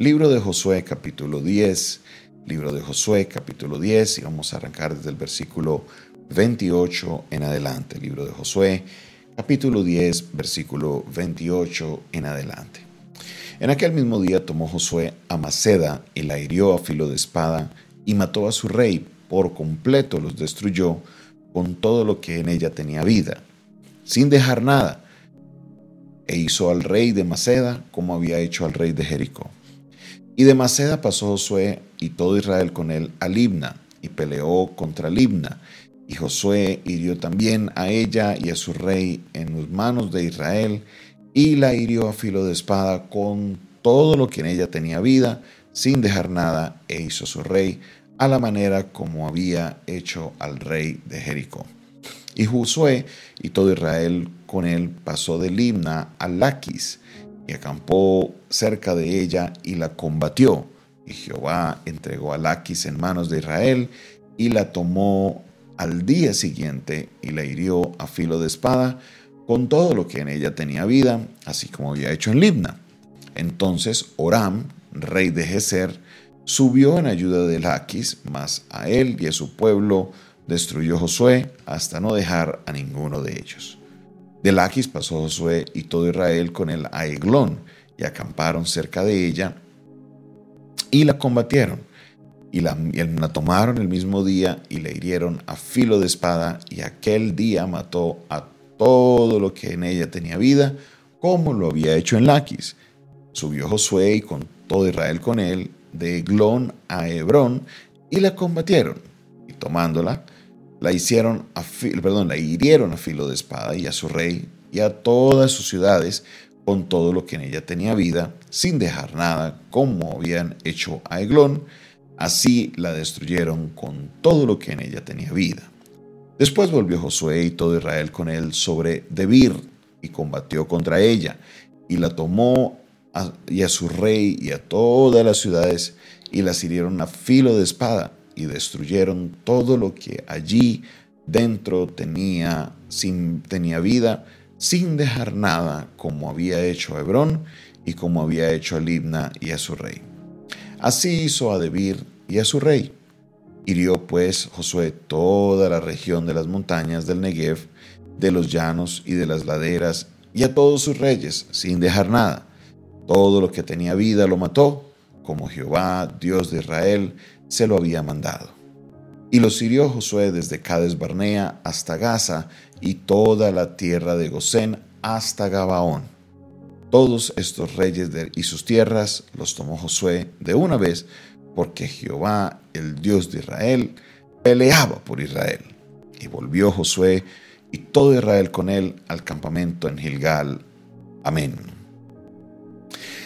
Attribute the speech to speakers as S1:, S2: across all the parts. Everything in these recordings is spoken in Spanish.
S1: Libro de Josué capítulo 10, libro de Josué capítulo 10 y vamos a arrancar desde el versículo 28 en adelante. Libro de Josué capítulo 10 versículo 28 en adelante. En aquel mismo día tomó Josué a Maceda y la hirió a filo de espada y mató a su rey, por completo los destruyó con todo lo que en ella tenía vida, sin dejar nada, e hizo al rey de Maceda como había hecho al rey de Jericó. Y de Maceda pasó Josué y todo Israel con él a Libna, y peleó contra Libna. Y Josué hirió también a ella y a su rey en las manos de Israel, y la hirió a filo de espada con todo lo que en ella tenía vida, sin dejar nada, e hizo su rey a la manera como había hecho al rey de Jericó. Y Josué y todo Israel con él pasó de Libna a Laquis, y acampó cerca de ella y la combatió. Y Jehová entregó a Laquis en manos de Israel y la tomó al día siguiente y la hirió a filo de espada con todo lo que en ella tenía vida, así como había hecho en Libna. Entonces Oram, rey de Geser, subió en ayuda de Laquis, mas a él y a su pueblo destruyó Josué hasta no dejar a ninguno de ellos. De Laquis pasó Josué y todo Israel con él a Eglón y acamparon cerca de ella y la combatieron. Y la, tomaron el mismo día y la hirieron a filo de espada y aquel día mató a todo lo que en ella tenía vida, como lo había hecho en Laquis. Subió Josué y con todo Israel con él de Eglón a Hebrón y la combatieron. Y tomándola, la hicieron a perdón, la hirieron a filo de espada y a su rey y a todas sus ciudades con todo lo que en ella tenía vida, sin dejar nada, como habían hecho a Eglón, así la destruyeron con todo lo que en ella tenía vida. Después volvió Josué y todo Israel con él sobre Debir y combatió contra ella y la tomó y a su rey y a todas las ciudades y las hirieron a filo de espada y destruyeron todo lo que allí dentro tenía, sin, tenía vida, sin dejar nada, como había hecho Hebrón y como había hecho a Libna y a su rey. Así hizo a Debir y a su rey. Hirió pues Josué toda la región de las montañas del Negev, de los llanos y de las laderas, y a todos sus reyes, sin dejar nada. Todo lo que tenía vida lo mató, como Jehová, Dios de Israel, se lo había mandado. Y los hirió Josué desde Cades Barnea hasta Gaza y toda la tierra de Gosén hasta Gabaón. Todos estos reyes y sus tierras los tomó Josué de una vez, porque Jehová, el Dios de Israel, peleaba por Israel. Y volvió Josué y todo Israel con él al campamento en Gilgal. Amén.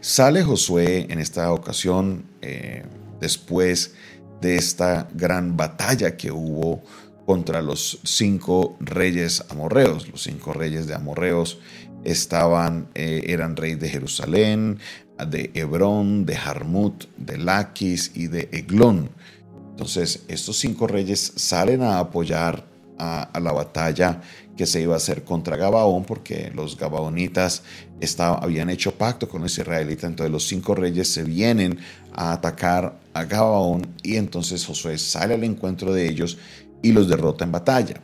S1: Sale Josué en esta ocasión eh, después de esta gran batalla que hubo contra los cinco reyes amorreos. Los cinco reyes de amorreos estaban, eh, eran rey de Jerusalén, de Hebrón, de Jarmut, de Laquis y de Eglón. Entonces, estos cinco reyes salen a apoyar a, la batalla que se iba a hacer contra Gabaón, porque los gabaonitas habían hecho pacto con los israelitas, entonces los cinco reyes se vienen a atacar a Gabaón y entonces Josué sale al encuentro de ellos y los derrota en batalla.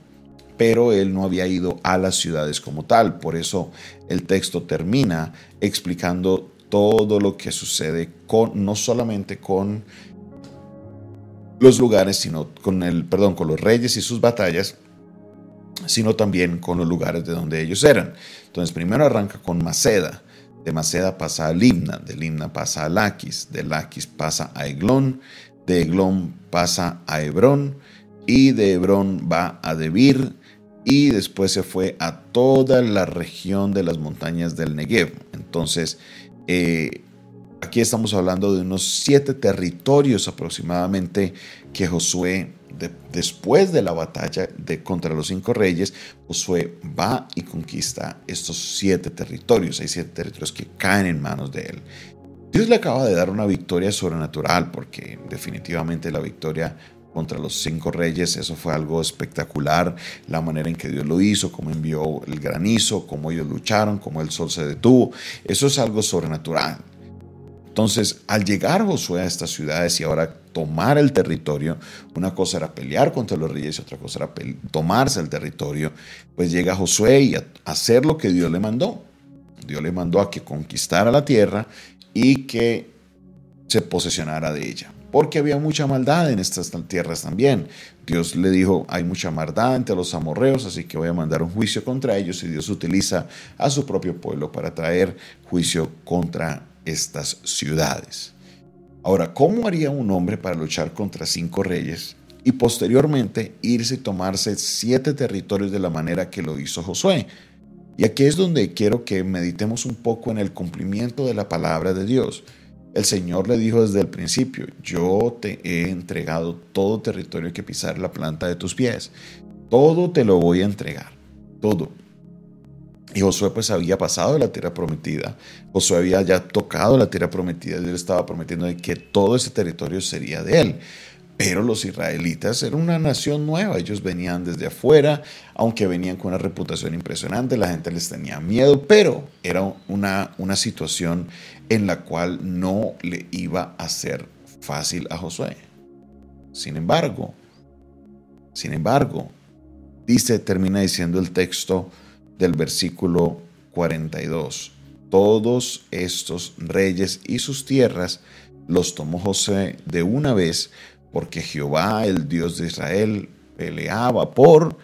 S1: Pero él no había ido a las ciudades como tal, por eso el texto termina explicando todo lo que sucede con no solamente con los lugares, sino con el perdón, con los reyes y sus batallas, sino también con los lugares de donde ellos eran. Entonces, primero arranca con Maceda, de Maceda pasa a Limna, de Limna pasa a Laquis, de Laquis pasa a Eglón, de Eglón pasa a Hebrón, y de Hebrón va a Debir, y después se fue a toda la región de las montañas del Negev. Entonces, eh, aquí estamos hablando de unos siete territorios aproximadamente que Josué después de la batalla de, contra los cinco reyes, Josué va y conquista estos siete territorios. Hay siete territorios que caen en manos de él. Dios le acaba de dar una victoria sobrenatural porque definitivamente la victoria contra los cinco reyes, eso fue algo espectacular, la manera en que Dios lo hizo, cómo envió el granizo, cómo ellos lucharon, cómo el sol se detuvo, eso es algo sobrenatural. Entonces, al llegar Josué a estas ciudades y ahora tomar el territorio, una cosa era pelear contra los reyes y otra cosa era tomarse el territorio, pues llega Josué y a hacer lo que Dios le mandó. Dios le mandó a que conquistara la tierra y que se posesionara de ella. Porque había mucha maldad en estas tierras también. Dios le dijo, hay mucha maldad entre los amorreos, así que voy a mandar un juicio contra ellos y Dios utiliza a su propio pueblo para traer juicio contra estas ciudades. Ahora, ¿cómo haría un hombre para luchar contra cinco reyes y posteriormente irse y tomarse siete territorios de la manera que lo hizo Josué? Y aquí es donde quiero que meditemos un poco en el cumplimiento de la palabra de Dios. El Señor le dijo desde el principio, yo te he entregado todo territorio que pisar la planta de tus pies. Todo te lo voy a entregar, todo. Y Josué pues había pasado de la tierra prometida. Josué había ya tocado la tierra prometida. Dios estaba prometiendo de que todo ese territorio sería de él. Pero los israelitas eran una nación nueva. Ellos venían desde afuera, aunque venían con una reputación impresionante. La gente les tenía miedo, pero era una, una situación en la cual no le iba a ser fácil a Josué. Sin embargo, sin embargo, dice, termina diciendo el texto, del versículo 42. Todos estos reyes y sus tierras los tomó José de una vez, porque Jehová, el Dios de Israel, peleaba por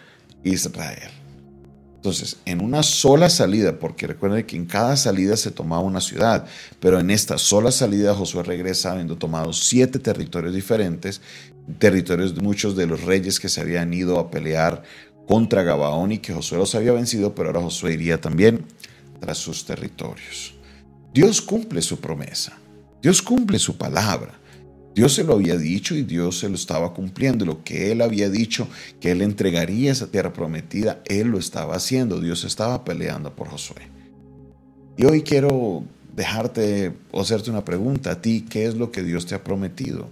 S1: Israel. Entonces, en una sola salida, porque recuerden que en cada salida se tomaba una ciudad, pero en esta sola salida Josué regresa habiendo tomado siete territorios diferentes, territorios de muchos de los reyes que se habían ido a pelear contra Gabaón y que Josué los había vencido, pero ahora Josué iría también tras sus territorios. Dios cumple su promesa, Dios cumple su palabra. Dios se lo había dicho y Dios se lo estaba cumpliendo. Lo que Él había dicho, que Él entregaría esa tierra prometida, Él lo estaba haciendo. Dios estaba peleando por Josué. Y hoy quiero dejarte o hacerte una pregunta a ti, ¿qué es lo que Dios te ha prometido?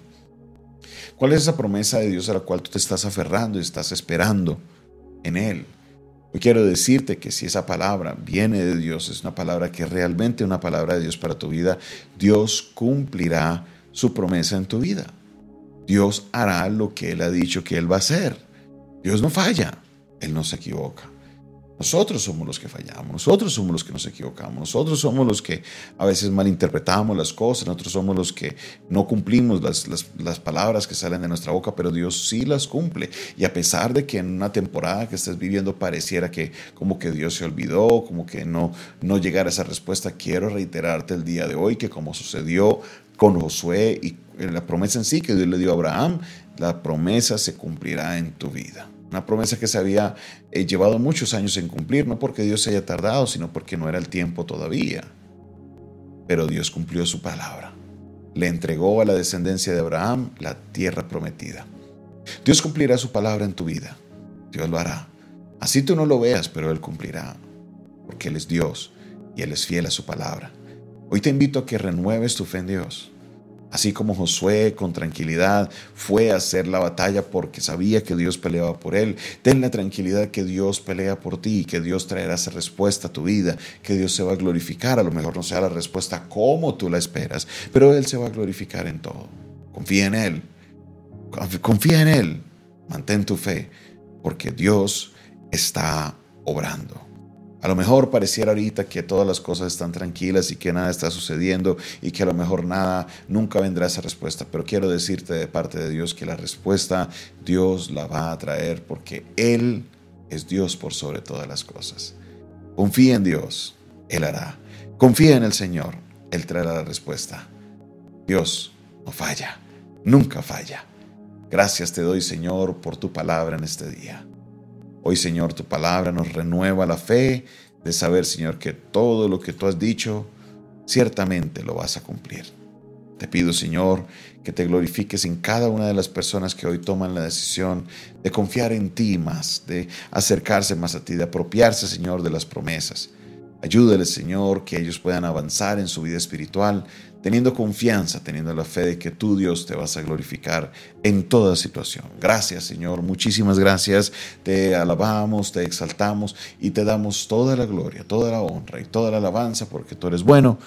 S1: ¿Cuál es esa promesa de Dios a la cual tú te estás aferrando y estás esperando? En Él. Hoy quiero decirte que si esa palabra viene de Dios, es una palabra que es realmente una palabra de Dios para tu vida, Dios cumplirá su promesa en tu vida. Dios hará lo que Él ha dicho que Él va a hacer. Dios no falla, Él no se equivoca. Nosotros somos los que fallamos, nosotros somos los que nos equivocamos, nosotros somos los que a veces malinterpretamos las cosas, nosotros somos los que no cumplimos las, las, palabras que salen de nuestra boca, pero Dios sí las cumple. Y a pesar de que en una temporada que estés viviendo pareciera que como que Dios se olvidó, como que no, no llegara esa respuesta, quiero reiterarte el día de hoy que como sucedió con Josué y la promesa en sí que Dios le dio a Abraham, la promesa se cumplirá en tu vida. Una promesa que se había eh, llevado muchos años en cumplir, no porque Dios se haya tardado, sino porque no era el tiempo todavía. Pero Dios cumplió su palabra. Le entregó a la descendencia de Abraham la tierra prometida. Dios cumplirá su palabra en tu vida. Dios lo hará. Así tú no lo veas, pero Él cumplirá. Porque Él es Dios y Él es fiel a su palabra. Hoy te invito a que renueves tu fe en Dios Así como Josué con tranquilidad fue a hacer la batalla porque sabía que Dios peleaba por él, ten la tranquilidad que Dios pelea por ti, que Dios traerá esa respuesta a tu vida, que Dios se va a glorificar. A lo mejor no sea la respuesta como tú la esperas, pero Él se va a glorificar en todo. Confía en Él. Confía en Él. Mantén tu fe, porque Dios está obrando. A lo mejor pareciera ahorita que todas las cosas están tranquilas y que nada está sucediendo y que a lo mejor nada, nunca vendrá esa respuesta. Pero quiero decirte de parte de Dios que la respuesta Dios la va a traer porque Él es Dios por sobre todas las cosas. Confía en Dios, Él hará. Confía en el Señor, Él traerá la respuesta. Dios no falla, nunca falla. Gracias te doy, Señor, por tu palabra en este día. Hoy, Señor, tu palabra nos renueva la fe de saber, Señor, que todo lo que tú has dicho, ciertamente lo vas a cumplir. Te pido, Señor, que te glorifiques en cada una de las personas que hoy toman la decisión de confiar en ti más, de acercarse más a ti, de apropiarse, Señor, de las promesas. Ayúdales, Señor, que ellos puedan avanzar en su vida espiritual, teniendo confianza, teniendo la fe de que tú, Dios, te vas a glorificar en toda situación. Gracias, Señor, muchísimas gracias. Te alabamos, te exaltamos y te damos toda la gloria, toda la honra y toda la alabanza porque tú eres bueno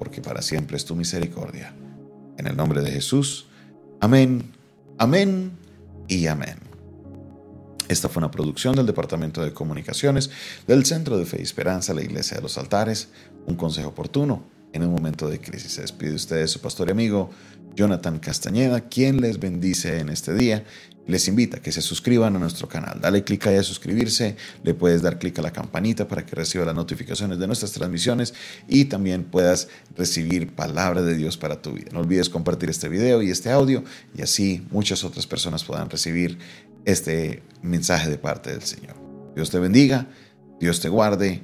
S1: porque para siempre es tu misericordia. En el nombre de Jesús. Amén, amén y amén. Esta fue una producción del Departamento de Comunicaciones del Centro de Fe y Esperanza, la Iglesia de los Altares. Un consejo oportuno en un momento de crisis. Se despide usted su pastor y amigo Jonathan Castañeda, quien les bendice en este día. Les invita a que se suscriban a nuestro canal. Dale clic ahí a suscribirse, le puedes dar clic a la campanita para que reciba las notificaciones de nuestras transmisiones y también puedas recibir palabra de Dios para tu vida. No olvides compartir este video y este audio y así muchas otras personas puedan recibir este mensaje de parte del Señor. Dios te bendiga, Dios te guarde